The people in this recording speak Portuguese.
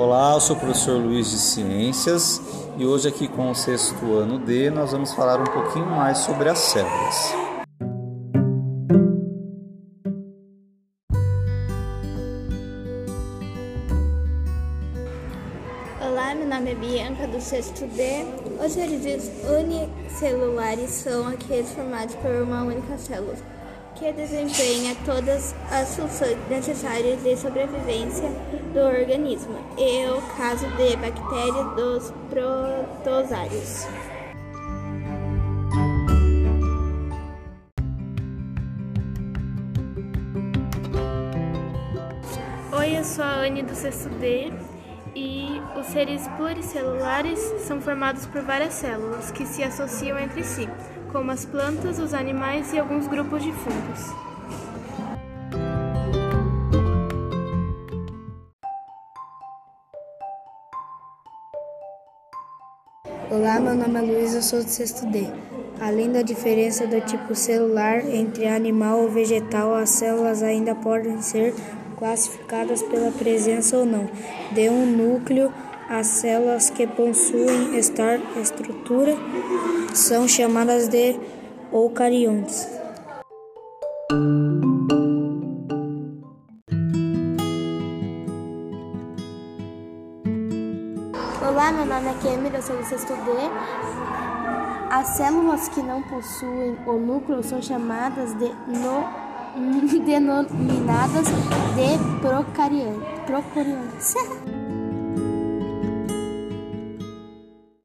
Olá, eu sou o professor Luiz de Ciências e hoje aqui com o sexto ano D nós vamos falar um pouquinho mais sobre as células. Olá, meu nome é Bianca do sexto D. Os seres unicelulares são aqueles formados por uma única célula que desempenha todas as funções necessárias de sobrevivência do organismo, e o caso de bactérias dos protozoários. Oi, eu sou a Anne do sexto D e os seres pluricelulares são formados por várias células que se associam entre si, como as plantas, os animais e alguns grupos de fungos. Olá, meu nome é Luiz, eu sou do sexto D. Além da diferença do tipo celular entre animal ou vegetal, as células ainda podem ser classificadas pela presença ou não de um núcleo. As células que possuem esta estrutura são chamadas de eucariontes. Olá, meu nome é Kemir, eu sou do sexto D. As células que não possuem o núcleo são chamadas de no, denominadas de procariontes.